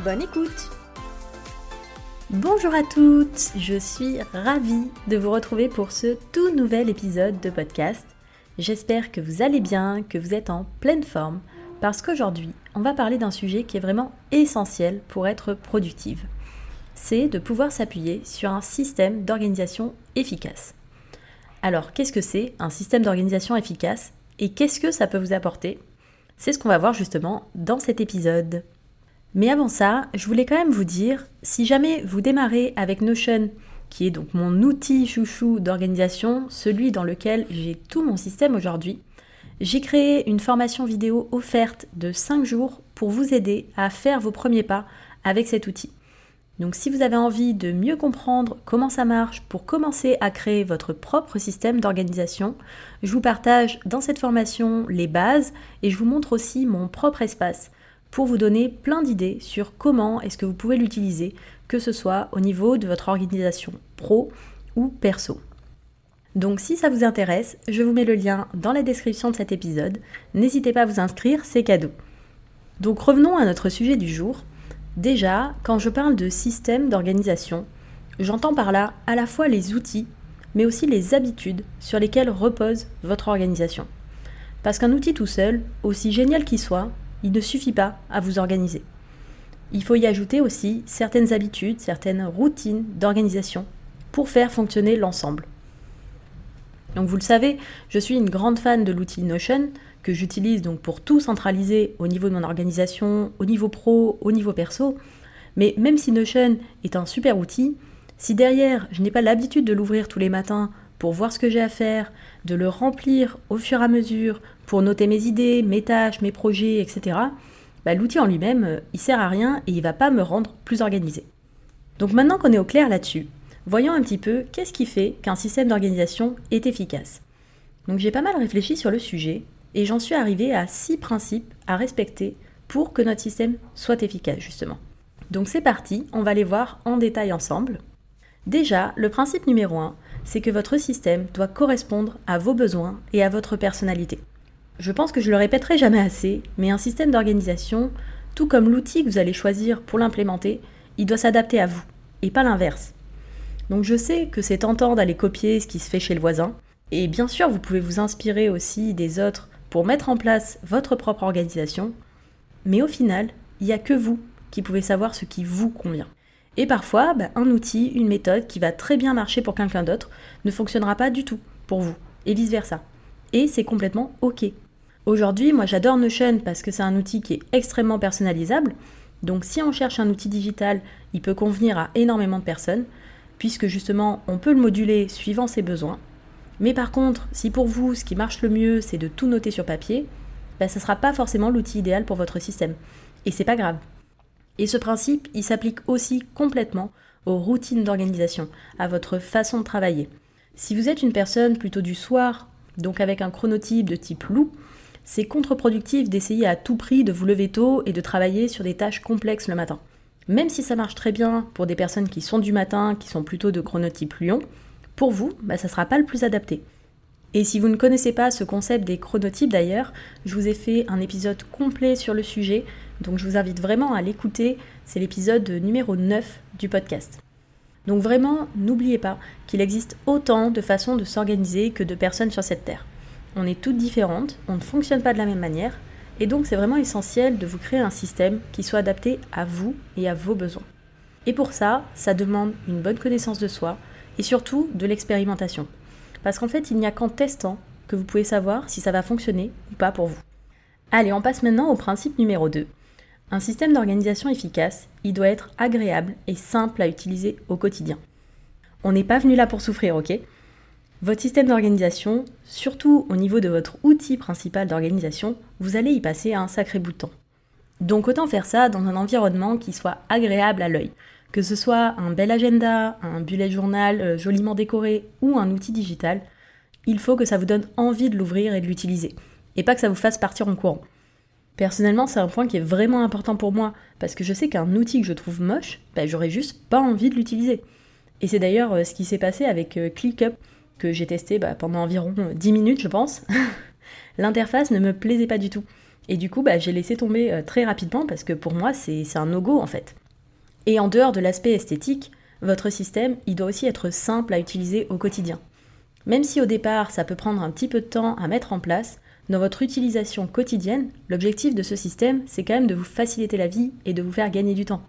Bonne écoute Bonjour à toutes, je suis ravie de vous retrouver pour ce tout nouvel épisode de podcast. J'espère que vous allez bien, que vous êtes en pleine forme, parce qu'aujourd'hui, on va parler d'un sujet qui est vraiment essentiel pour être productive. C'est de pouvoir s'appuyer sur un système d'organisation efficace. Alors, qu'est-ce que c'est un système d'organisation efficace et qu'est-ce que ça peut vous apporter? C'est ce qu'on va voir justement dans cet épisode. Mais avant ça, je voulais quand même vous dire, si jamais vous démarrez avec Notion, qui est donc mon outil chouchou d'organisation, celui dans lequel j'ai tout mon système aujourd'hui, j'ai créé une formation vidéo offerte de 5 jours pour vous aider à faire vos premiers pas avec cet outil. Donc si vous avez envie de mieux comprendre comment ça marche pour commencer à créer votre propre système d'organisation, je vous partage dans cette formation les bases et je vous montre aussi mon propre espace pour vous donner plein d'idées sur comment est-ce que vous pouvez l'utiliser, que ce soit au niveau de votre organisation pro ou perso. Donc si ça vous intéresse, je vous mets le lien dans la description de cet épisode. N'hésitez pas à vous inscrire, c'est cadeau. Donc revenons à notre sujet du jour. Déjà, quand je parle de système d'organisation, j'entends par là à la fois les outils, mais aussi les habitudes sur lesquelles repose votre organisation. Parce qu'un outil tout seul, aussi génial qu'il soit, il ne suffit pas à vous organiser. Il faut y ajouter aussi certaines habitudes, certaines routines d'organisation pour faire fonctionner l'ensemble. Donc vous le savez, je suis une grande fan de l'outil Notion, que j'utilise donc pour tout centraliser au niveau de mon organisation, au niveau pro, au niveau perso. Mais même si Notion est un super outil, si derrière je n'ai pas l'habitude de l'ouvrir tous les matins pour voir ce que j'ai à faire, de le remplir au fur et à mesure pour noter mes idées, mes tâches, mes projets, etc., bah, l'outil en lui-même, il sert à rien et il va pas me rendre plus organisé. Donc maintenant qu'on est au clair là-dessus, voyons un petit peu qu'est-ce qui fait qu'un système d'organisation est efficace. Donc j'ai pas mal réfléchi sur le sujet et j'en suis arrivée à six principes à respecter pour que notre système soit efficace, justement. Donc c'est parti, on va les voir en détail ensemble. Déjà, le principe numéro un, c'est que votre système doit correspondre à vos besoins et à votre personnalité. Je pense que je le répéterai jamais assez, mais un système d'organisation, tout comme l'outil que vous allez choisir pour l'implémenter, il doit s'adapter à vous, et pas l'inverse. Donc je sais que c'est tentant d'aller copier ce qui se fait chez le voisin, et bien sûr vous pouvez vous inspirer aussi des autres pour mettre en place votre propre organisation, mais au final, il n'y a que vous qui pouvez savoir ce qui vous convient. Et parfois, bah, un outil, une méthode qui va très bien marcher pour quelqu'un d'autre ne fonctionnera pas du tout pour vous, et vice-versa. Et c'est complètement OK. Aujourd'hui, moi j'adore Notion parce que c'est un outil qui est extrêmement personnalisable. Donc si on cherche un outil digital, il peut convenir à énormément de personnes, puisque justement on peut le moduler suivant ses besoins. Mais par contre, si pour vous, ce qui marche le mieux, c'est de tout noter sur papier, bah, ce ne sera pas forcément l'outil idéal pour votre système. Et c'est pas grave. Et ce principe, il s'applique aussi complètement aux routines d'organisation, à votre façon de travailler. Si vous êtes une personne plutôt du soir, donc avec un chronotype de type loup, c'est contre-productif d'essayer à tout prix de vous lever tôt et de travailler sur des tâches complexes le matin. Même si ça marche très bien pour des personnes qui sont du matin, qui sont plutôt de chronotype lion, pour vous, bah, ça ne sera pas le plus adapté. Et si vous ne connaissez pas ce concept des chronotypes d'ailleurs, je vous ai fait un épisode complet sur le sujet, donc je vous invite vraiment à l'écouter, c'est l'épisode numéro 9 du podcast. Donc vraiment, n'oubliez pas qu'il existe autant de façons de s'organiser que de personnes sur cette terre. On est toutes différentes, on ne fonctionne pas de la même manière, et donc c'est vraiment essentiel de vous créer un système qui soit adapté à vous et à vos besoins. Et pour ça, ça demande une bonne connaissance de soi, et surtout de l'expérimentation. Parce qu'en fait, il n'y a qu'en testant que vous pouvez savoir si ça va fonctionner ou pas pour vous. Allez, on passe maintenant au principe numéro 2. Un système d'organisation efficace, il doit être agréable et simple à utiliser au quotidien. On n'est pas venu là pour souffrir, ok? Votre système d'organisation, surtout au niveau de votre outil principal d'organisation, vous allez y passer un sacré bout de temps. Donc autant faire ça dans un environnement qui soit agréable à l'œil. Que ce soit un bel agenda, un bullet journal euh, joliment décoré ou un outil digital, il faut que ça vous donne envie de l'ouvrir et de l'utiliser. Et pas que ça vous fasse partir en courant. Personnellement, c'est un point qui est vraiment important pour moi, parce que je sais qu'un outil que je trouve moche, bah, j'aurais juste pas envie de l'utiliser. Et c'est d'ailleurs euh, ce qui s'est passé avec euh, ClickUp, que j'ai testé bah, pendant environ 10 minutes, je pense. L'interface ne me plaisait pas du tout. Et du coup, bah, j'ai laissé tomber très rapidement, parce que pour moi, c'est un no-go en fait. Et en dehors de l'aspect esthétique, votre système, il doit aussi être simple à utiliser au quotidien. Même si au départ, ça peut prendre un petit peu de temps à mettre en place, dans votre utilisation quotidienne, l'objectif de ce système, c'est quand même de vous faciliter la vie et de vous faire gagner du temps.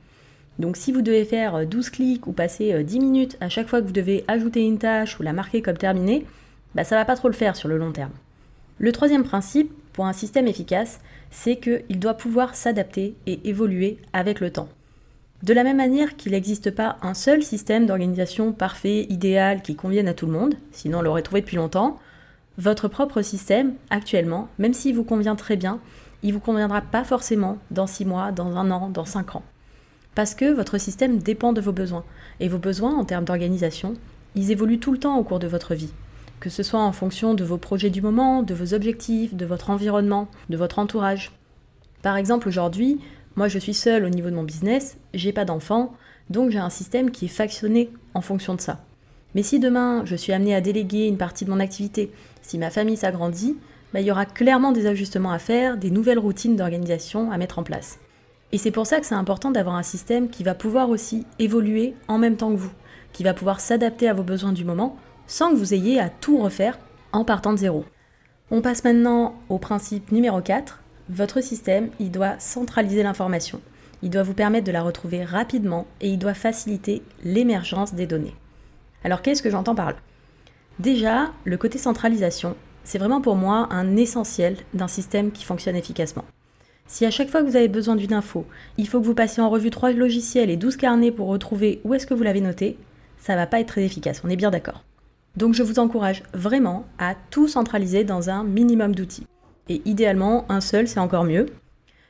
Donc si vous devez faire 12 clics ou passer 10 minutes à chaque fois que vous devez ajouter une tâche ou la marquer comme terminée, bah ça va pas trop le faire sur le long terme. Le troisième principe pour un système efficace, c'est qu'il doit pouvoir s'adapter et évoluer avec le temps. De la même manière qu'il n'existe pas un seul système d'organisation parfait, idéal, qui convienne à tout le monde, sinon on l'aurait trouvé depuis longtemps, votre propre système, actuellement, même s'il vous convient très bien, il vous conviendra pas forcément dans 6 mois, dans un an, dans 5 ans. Parce que votre système dépend de vos besoins. Et vos besoins, en termes d'organisation, ils évoluent tout le temps au cours de votre vie. Que ce soit en fonction de vos projets du moment, de vos objectifs, de votre environnement, de votre entourage. Par exemple, aujourd'hui, moi, je suis seule au niveau de mon business, j'ai pas d'enfants, donc j'ai un système qui est factionné en fonction de ça. Mais si demain je suis amenée à déléguer une partie de mon activité, si ma famille s'agrandit, bah, il y aura clairement des ajustements à faire, des nouvelles routines d'organisation à mettre en place. Et c'est pour ça que c'est important d'avoir un système qui va pouvoir aussi évoluer en même temps que vous, qui va pouvoir s'adapter à vos besoins du moment sans que vous ayez à tout refaire en partant de zéro. On passe maintenant au principe numéro 4, votre système, il doit centraliser l'information. Il doit vous permettre de la retrouver rapidement et il doit faciliter l'émergence des données. Alors qu'est-ce que j'entends par là? Déjà, le côté centralisation, c'est vraiment pour moi un essentiel d'un système qui fonctionne efficacement. Si à chaque fois que vous avez besoin d'une info, il faut que vous passiez en revue trois logiciels et 12 carnets pour retrouver où est-ce que vous l'avez noté, ça va pas être très efficace, on est bien d'accord. Donc je vous encourage vraiment à tout centraliser dans un minimum d'outils. Et idéalement, un seul, c'est encore mieux.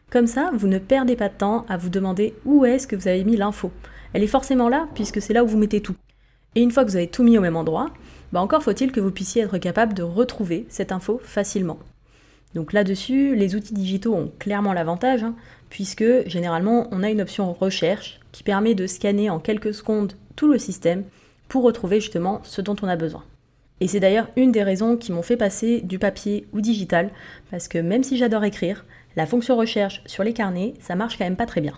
Comme ça, vous ne perdez pas de temps à vous demander où est-ce que vous avez mis l'info. Elle est forcément là, puisque c'est là où vous mettez tout. Et une fois que vous avez tout mis au même endroit, bah encore faut-il que vous puissiez être capable de retrouver cette info facilement. Donc là-dessus, les outils digitaux ont clairement l'avantage, hein, puisque généralement on a une option recherche qui permet de scanner en quelques secondes tout le système pour retrouver justement ce dont on a besoin. Et c'est d'ailleurs une des raisons qui m'ont fait passer du papier ou digital, parce que même si j'adore écrire, la fonction recherche sur les carnets, ça marche quand même pas très bien.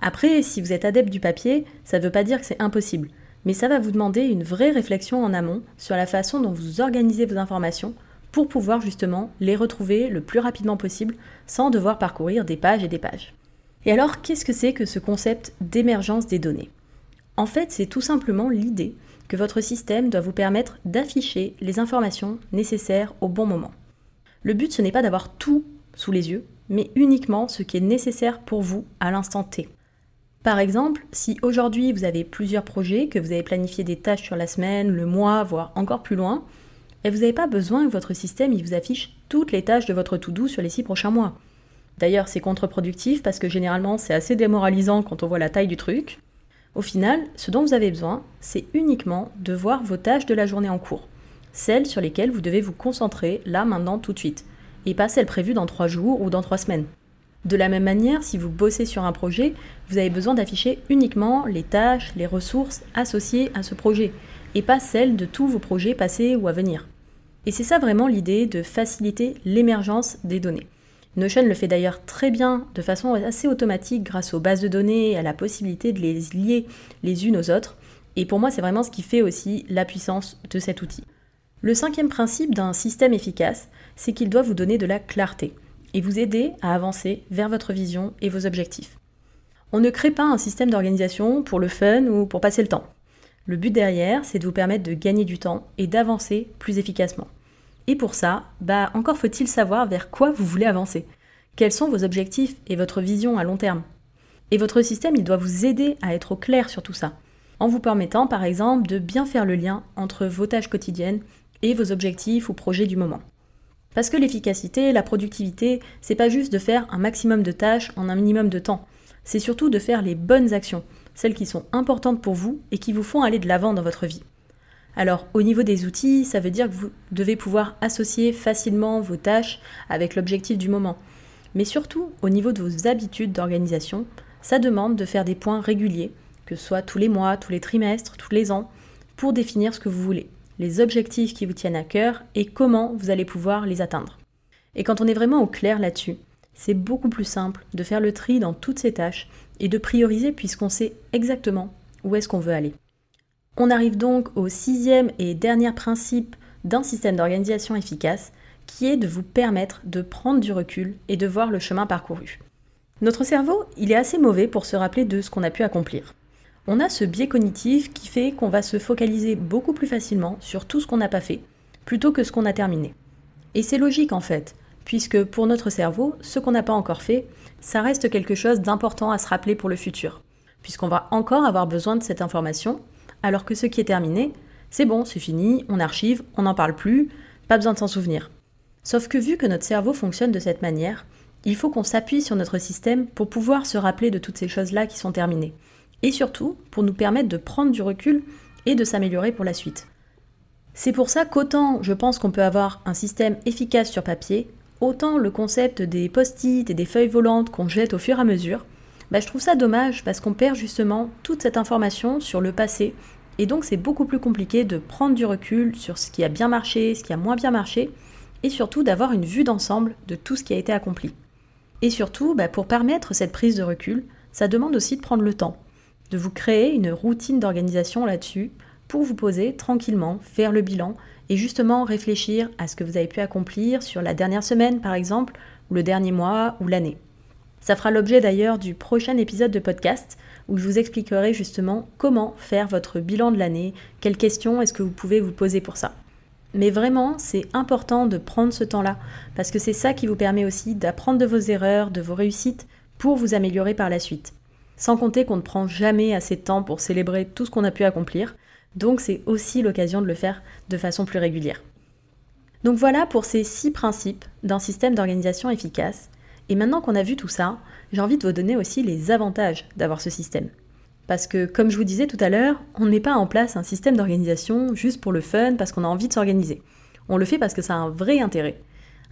Après, si vous êtes adepte du papier, ça ne veut pas dire que c'est impossible, mais ça va vous demander une vraie réflexion en amont sur la façon dont vous organisez vos informations pour pouvoir justement les retrouver le plus rapidement possible sans devoir parcourir des pages et des pages. Et alors, qu'est-ce que c'est que ce concept d'émergence des données? En fait, c'est tout simplement l'idée que votre système doit vous permettre d'afficher les informations nécessaires au bon moment. Le but, ce n'est pas d'avoir tout sous les yeux, mais uniquement ce qui est nécessaire pour vous à l'instant T. Par exemple, si aujourd'hui vous avez plusieurs projets, que vous avez planifié des tâches sur la semaine, le mois, voire encore plus loin, et vous n'avez pas besoin que votre système il vous affiche toutes les tâches de votre to-do sur les six prochains mois. D'ailleurs, c'est contre-productif parce que généralement c'est assez démoralisant quand on voit la taille du truc. Au final, ce dont vous avez besoin, c'est uniquement de voir vos tâches de la journée en cours, celles sur lesquelles vous devez vous concentrer là, maintenant, tout de suite, et pas celles prévues dans trois jours ou dans trois semaines. De la même manière, si vous bossez sur un projet, vous avez besoin d'afficher uniquement les tâches, les ressources associées à ce projet, et pas celles de tous vos projets passés ou à venir. Et c'est ça vraiment l'idée de faciliter l'émergence des données. Notion le fait d'ailleurs très bien de façon assez automatique grâce aux bases de données et à la possibilité de les lier les unes aux autres. Et pour moi, c'est vraiment ce qui fait aussi la puissance de cet outil. Le cinquième principe d'un système efficace, c'est qu'il doit vous donner de la clarté et vous aider à avancer vers votre vision et vos objectifs. On ne crée pas un système d'organisation pour le fun ou pour passer le temps. Le but derrière, c'est de vous permettre de gagner du temps et d'avancer plus efficacement. Et pour ça, bah encore faut-il savoir vers quoi vous voulez avancer. Quels sont vos objectifs et votre vision à long terme? Et votre système, il doit vous aider à être au clair sur tout ça, en vous permettant par exemple de bien faire le lien entre vos tâches quotidiennes et vos objectifs ou projets du moment. Parce que l'efficacité, la productivité, c'est pas juste de faire un maximum de tâches en un minimum de temps. C'est surtout de faire les bonnes actions, celles qui sont importantes pour vous et qui vous font aller de l'avant dans votre vie. Alors, au niveau des outils, ça veut dire que vous devez pouvoir associer facilement vos tâches avec l'objectif du moment. Mais surtout, au niveau de vos habitudes d'organisation, ça demande de faire des points réguliers, que ce soit tous les mois, tous les trimestres, tous les ans, pour définir ce que vous voulez, les objectifs qui vous tiennent à cœur et comment vous allez pouvoir les atteindre. Et quand on est vraiment au clair là-dessus, c'est beaucoup plus simple de faire le tri dans toutes ces tâches et de prioriser puisqu'on sait exactement où est-ce qu'on veut aller. On arrive donc au sixième et dernier principe d'un système d'organisation efficace qui est de vous permettre de prendre du recul et de voir le chemin parcouru. Notre cerveau, il est assez mauvais pour se rappeler de ce qu'on a pu accomplir. On a ce biais cognitif qui fait qu'on va se focaliser beaucoup plus facilement sur tout ce qu'on n'a pas fait, plutôt que ce qu'on a terminé. Et c'est logique en fait, puisque pour notre cerveau, ce qu'on n'a pas encore fait, ça reste quelque chose d'important à se rappeler pour le futur, puisqu'on va encore avoir besoin de cette information, alors que ce qui est terminé, c'est bon, c'est fini, on archive, on n'en parle plus, pas besoin de s'en souvenir. Sauf que vu que notre cerveau fonctionne de cette manière, il faut qu'on s'appuie sur notre système pour pouvoir se rappeler de toutes ces choses-là qui sont terminées et surtout pour nous permettre de prendre du recul et de s'améliorer pour la suite. C'est pour ça qu'autant je pense qu'on peut avoir un système efficace sur papier, autant le concept des post-it et des feuilles volantes qu'on jette au fur et à mesure, bah, je trouve ça dommage parce qu'on perd justement toute cette information sur le passé et donc c'est beaucoup plus compliqué de prendre du recul sur ce qui a bien marché, ce qui a moins bien marché et surtout d'avoir une vue d'ensemble de tout ce qui a été accompli. Et surtout, bah, pour permettre cette prise de recul, ça demande aussi de prendre le temps de vous créer une routine d'organisation là-dessus pour vous poser tranquillement, faire le bilan et justement réfléchir à ce que vous avez pu accomplir sur la dernière semaine par exemple, ou le dernier mois ou l'année. Ça fera l'objet d'ailleurs du prochain épisode de podcast où je vous expliquerai justement comment faire votre bilan de l'année, quelles questions est-ce que vous pouvez vous poser pour ça. Mais vraiment, c'est important de prendre ce temps-là parce que c'est ça qui vous permet aussi d'apprendre de vos erreurs, de vos réussites pour vous améliorer par la suite. Sans compter qu'on ne prend jamais assez de temps pour célébrer tout ce qu'on a pu accomplir, donc c'est aussi l'occasion de le faire de façon plus régulière. Donc voilà pour ces six principes d'un système d'organisation efficace. Et maintenant qu'on a vu tout ça, j'ai envie de vous donner aussi les avantages d'avoir ce système. Parce que, comme je vous disais tout à l'heure, on ne met pas en place un système d'organisation juste pour le fun, parce qu'on a envie de s'organiser. On le fait parce que ça a un vrai intérêt.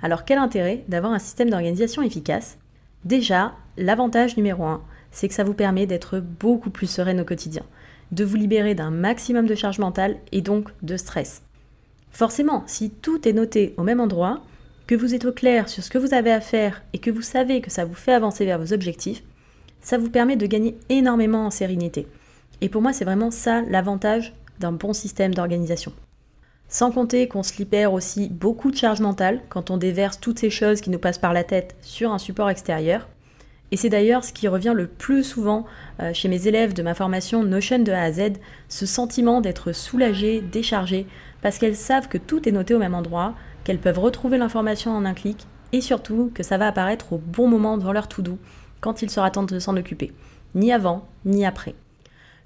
Alors quel intérêt d'avoir un système d'organisation efficace? Déjà, l'avantage numéro un, c'est que ça vous permet d'être beaucoup plus sereine au quotidien, de vous libérer d'un maximum de charge mentale et donc de stress. Forcément, si tout est noté au même endroit, que vous êtes au clair sur ce que vous avez à faire et que vous savez que ça vous fait avancer vers vos objectifs, ça vous permet de gagner énormément en sérénité. Et pour moi, c'est vraiment ça l'avantage d'un bon système d'organisation. Sans compter qu'on se libère aussi beaucoup de charge mentale quand on déverse toutes ces choses qui nous passent par la tête sur un support extérieur. Et c'est d'ailleurs ce qui revient le plus souvent euh, chez mes élèves de ma formation Notion de A à Z, ce sentiment d'être soulagé, déchargé, parce qu'elles savent que tout est noté au même endroit, qu'elles peuvent retrouver l'information en un clic, et surtout que ça va apparaître au bon moment dans leur to-do, quand il sera temps de s'en occuper, ni avant, ni après.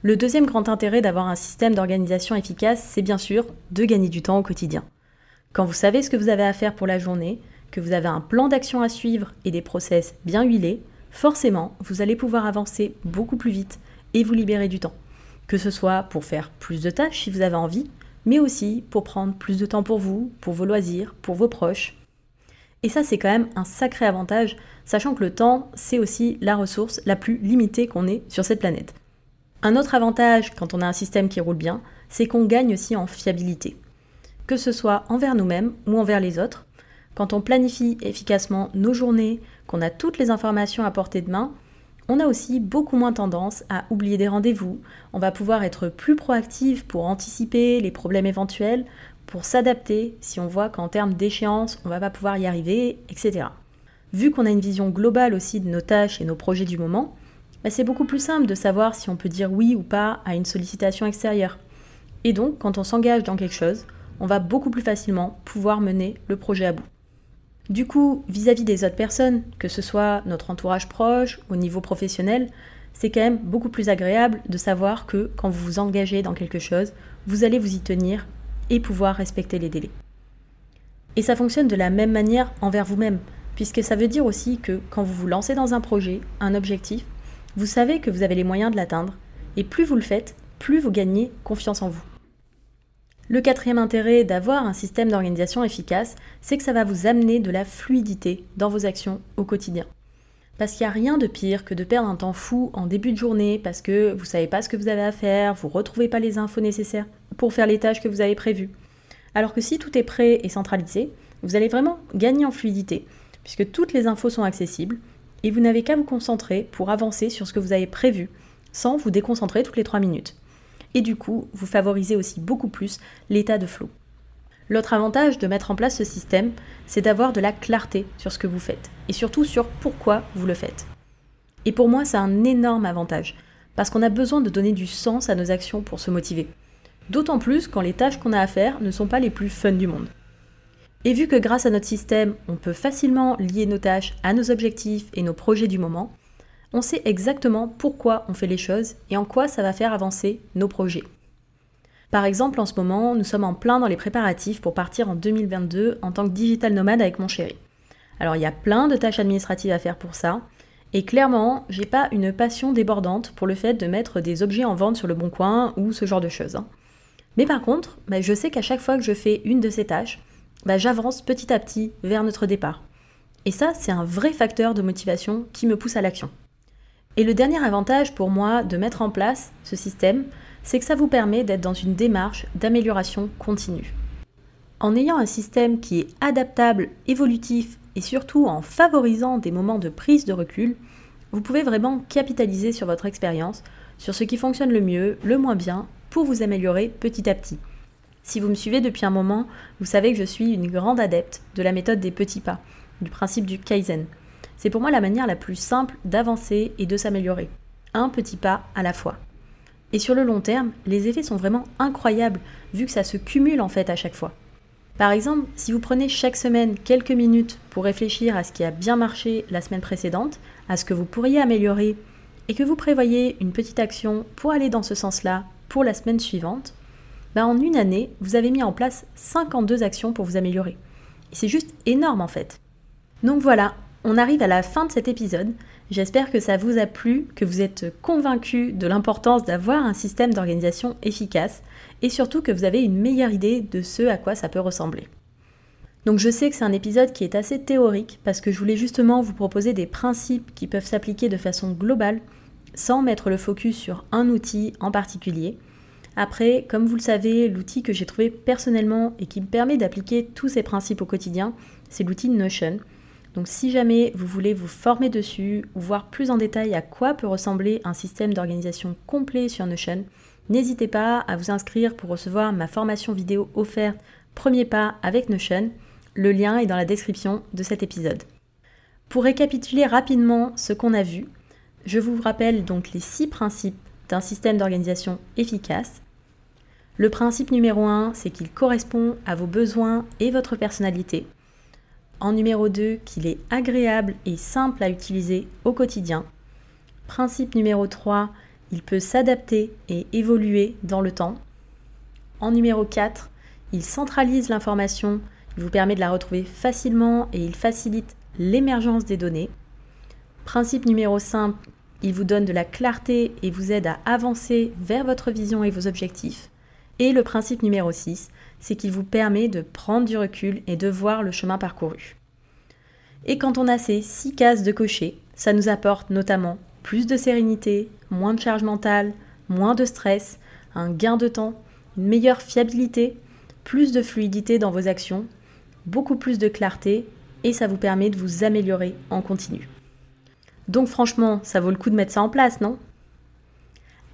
Le deuxième grand intérêt d'avoir un système d'organisation efficace, c'est bien sûr de gagner du temps au quotidien. Quand vous savez ce que vous avez à faire pour la journée, que vous avez un plan d'action à suivre et des process bien huilés, forcément, vous allez pouvoir avancer beaucoup plus vite et vous libérer du temps. Que ce soit pour faire plus de tâches si vous avez envie, mais aussi pour prendre plus de temps pour vous, pour vos loisirs, pour vos proches. Et ça, c'est quand même un sacré avantage, sachant que le temps, c'est aussi la ressource la plus limitée qu'on ait sur cette planète. Un autre avantage quand on a un système qui roule bien, c'est qu'on gagne aussi en fiabilité. Que ce soit envers nous-mêmes ou envers les autres, quand on planifie efficacement nos journées, qu'on a toutes les informations à portée de main, on a aussi beaucoup moins tendance à oublier des rendez-vous. On va pouvoir être plus proactif pour anticiper les problèmes éventuels, pour s'adapter si on voit qu'en termes d'échéance, on va pas pouvoir y arriver, etc. Vu qu'on a une vision globale aussi de nos tâches et nos projets du moment, bah, c'est beaucoup plus simple de savoir si on peut dire oui ou pas à une sollicitation extérieure. Et donc, quand on s'engage dans quelque chose, on va beaucoup plus facilement pouvoir mener le projet à bout. Du coup, vis-à-vis des autres personnes, que ce soit notre entourage proche, au niveau professionnel, c'est quand même beaucoup plus agréable de savoir que quand vous vous engagez dans quelque chose, vous allez vous y tenir et pouvoir respecter les délais. Et ça fonctionne de la même manière envers vous-même, puisque ça veut dire aussi que quand vous vous lancez dans un projet, un objectif, vous savez que vous avez les moyens de l'atteindre, et plus vous le faites, plus vous gagnez confiance en vous. Le quatrième intérêt d'avoir un système d'organisation efficace, c'est que ça va vous amener de la fluidité dans vos actions au quotidien. Parce qu'il n'y a rien de pire que de perdre un temps fou en début de journée parce que vous ne savez pas ce que vous avez à faire, vous ne retrouvez pas les infos nécessaires pour faire les tâches que vous avez prévues. Alors que si tout est prêt et centralisé, vous allez vraiment gagner en fluidité, puisque toutes les infos sont accessibles, et vous n'avez qu'à vous concentrer pour avancer sur ce que vous avez prévu, sans vous déconcentrer toutes les 3 minutes et du coup, vous favorisez aussi beaucoup plus l'état de flow. L'autre avantage de mettre en place ce système, c'est d'avoir de la clarté sur ce que vous faites, et surtout sur pourquoi vous le faites. Et pour moi, c'est un énorme avantage, parce qu'on a besoin de donner du sens à nos actions pour se motiver. D'autant plus quand les tâches qu'on a à faire ne sont pas les plus fun du monde. Et vu que grâce à notre système, on peut facilement lier nos tâches à nos objectifs et nos projets du moment, on sait exactement pourquoi on fait les choses et en quoi ça va faire avancer nos projets. Par exemple, en ce moment, nous sommes en plein dans les préparatifs pour partir en 2022 en tant que digital nomade avec mon chéri. Alors il y a plein de tâches administratives à faire pour ça, et clairement, j'ai pas une passion débordante pour le fait de mettre des objets en vente sur le bon coin ou ce genre de choses. Hein. Mais par contre, bah, je sais qu'à chaque fois que je fais une de ces tâches, bah, j'avance petit à petit vers notre départ. Et ça, c'est un vrai facteur de motivation qui me pousse à l'action. Et le dernier avantage pour moi de mettre en place ce système, c'est que ça vous permet d'être dans une démarche d'amélioration continue. En ayant un système qui est adaptable, évolutif et surtout en favorisant des moments de prise de recul, vous pouvez vraiment capitaliser sur votre expérience, sur ce qui fonctionne le mieux, le moins bien, pour vous améliorer petit à petit. Si vous me suivez depuis un moment, vous savez que je suis une grande adepte de la méthode des petits pas, du principe du Kaizen. C'est pour moi la manière la plus simple d'avancer et de s'améliorer. Un petit pas à la fois. Et sur le long terme, les effets sont vraiment incroyables vu que ça se cumule en fait à chaque fois. Par exemple, si vous prenez chaque semaine quelques minutes pour réfléchir à ce qui a bien marché la semaine précédente, à ce que vous pourriez améliorer, et que vous prévoyez une petite action pour aller dans ce sens-là pour la semaine suivante, ben en une année, vous avez mis en place 52 actions pour vous améliorer. C'est juste énorme en fait. Donc voilà, on arrive à la fin de cet épisode. J'espère que ça vous a plu, que vous êtes convaincu de l'importance d'avoir un système d'organisation efficace et surtout que vous avez une meilleure idée de ce à quoi ça peut ressembler. Donc je sais que c'est un épisode qui est assez théorique parce que je voulais justement vous proposer des principes qui peuvent s'appliquer de façon globale sans mettre le focus sur un outil en particulier. Après, comme vous le savez, l'outil que j'ai trouvé personnellement et qui me permet d'appliquer tous ces principes au quotidien, c'est l'outil Notion. Donc si jamais vous voulez vous former dessus ou voir plus en détail à quoi peut ressembler un système d'organisation complet sur Notion, n'hésitez pas à vous inscrire pour recevoir ma formation vidéo offerte Premier pas avec Notion. Le lien est dans la description de cet épisode. Pour récapituler rapidement ce qu'on a vu, je vous rappelle donc les six principes d'un système d'organisation efficace. Le principe numéro 1, c'est qu'il correspond à vos besoins et votre personnalité. En numéro 2, qu'il est agréable et simple à utiliser au quotidien. Principe numéro 3, il peut s'adapter et évoluer dans le temps. En numéro 4, il centralise l'information, il vous permet de la retrouver facilement et il facilite l'émergence des données. Principe numéro 5, il vous donne de la clarté et vous aide à avancer vers votre vision et vos objectifs. Et le principe numéro 6, c'est qu'il vous permet de prendre du recul et de voir le chemin parcouru. Et quand on a ces six cases de cocher, ça nous apporte notamment plus de sérénité, moins de charge mentale, moins de stress, un gain de temps, une meilleure fiabilité, plus de fluidité dans vos actions, beaucoup plus de clarté et ça vous permet de vous améliorer en continu. Donc franchement, ça vaut le coup de mettre ça en place, non?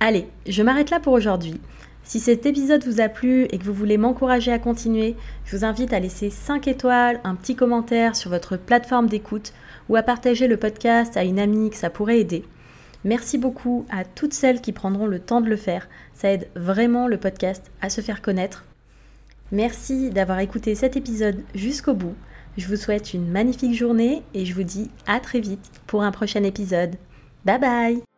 Allez, je m'arrête là pour aujourd'hui. Si cet épisode vous a plu et que vous voulez m'encourager à continuer, je vous invite à laisser 5 étoiles, un petit commentaire sur votre plateforme d'écoute ou à partager le podcast à une amie que ça pourrait aider. Merci beaucoup à toutes celles qui prendront le temps de le faire. Ça aide vraiment le podcast à se faire connaître. Merci d'avoir écouté cet épisode jusqu'au bout. Je vous souhaite une magnifique journée et je vous dis à très vite pour un prochain épisode. Bye bye